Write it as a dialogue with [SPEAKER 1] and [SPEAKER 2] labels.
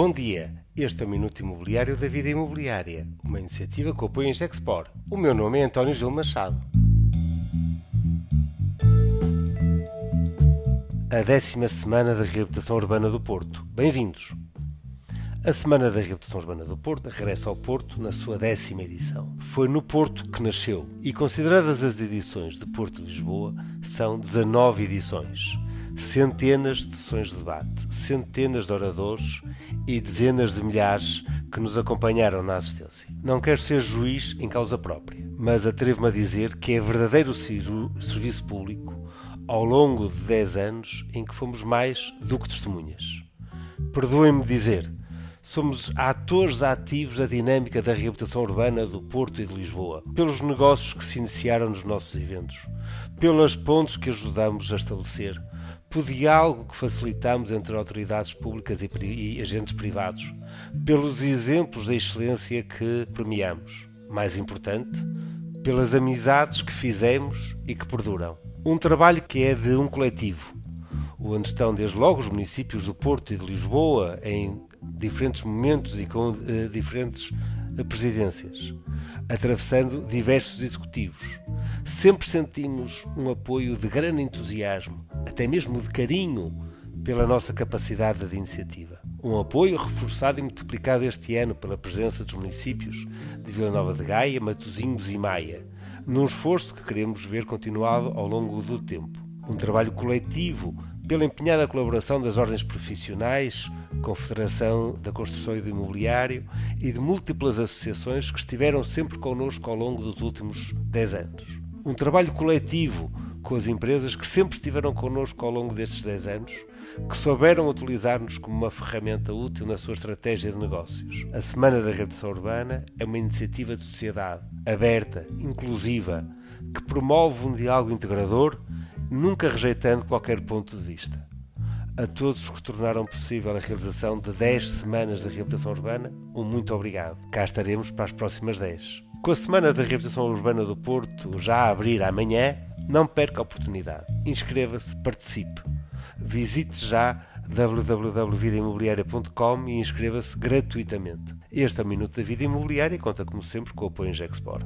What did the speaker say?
[SPEAKER 1] Bom dia, este é o Minuto Imobiliário da Vida Imobiliária, uma iniciativa que apoia a Gexpor. O meu nome é António Gil Machado. A décima semana da reabilitação urbana do Porto. Bem-vindos! A Semana da Reabilitação Urbana do Porto regressa ao Porto na sua décima edição. Foi no Porto que nasceu e, consideradas as edições de Porto e Lisboa, são 19 edições centenas de sessões de debate, centenas de oradores e dezenas de milhares que nos acompanharam na assistência. Não quero ser juiz em causa própria, mas atrevo-me a dizer que é verdadeiro serviço público ao longo de 10 anos em que fomos mais do que testemunhas. Perdoem-me dizer, somos atores ativos da dinâmica da reabilitação urbana do Porto e de Lisboa, pelos negócios que se iniciaram nos nossos eventos, pelas pontes que ajudamos a estabelecer, pelo diálogo que facilitamos entre autoridades públicas e, e agentes privados, pelos exemplos da excelência que premiamos. Mais importante, pelas amizades que fizemos e que perduram. Um trabalho que é de um coletivo, onde estão desde logo os municípios do Porto e de Lisboa em diferentes momentos e com uh, diferentes uh, presidências, atravessando diversos executivos. Sempre sentimos um apoio de grande entusiasmo até mesmo de carinho pela nossa capacidade de iniciativa. Um apoio reforçado e multiplicado este ano pela presença dos municípios de Vila Nova de Gaia, Matosinhos e Maia, num esforço que queremos ver continuado ao longo do tempo. Um trabalho coletivo pela empenhada colaboração das ordens profissionais, Confederação da Construção e do Imobiliário e de múltiplas associações que estiveram sempre connosco ao longo dos últimos 10 anos. Um trabalho coletivo com as empresas que sempre estiveram connosco ao longo destes 10 anos, que souberam utilizar-nos como uma ferramenta útil na sua estratégia de negócios. A Semana da Reabilitação Urbana é uma iniciativa de sociedade aberta, inclusiva, que promove um diálogo integrador, nunca rejeitando qualquer ponto de vista. A todos os que tornaram possível a realização de 10 semanas de reabilitação urbana, um muito obrigado. Cá estaremos para as próximas 10. Com a Semana da Reabilitação Urbana do Porto já a abrir amanhã, não perca a oportunidade. Inscreva-se, participe. Visite já www.vidaimobiliaria.com e inscreva-se gratuitamente. Este é o Minuto da Vida Imobiliária e conta como sempre com o apoio em Gexport.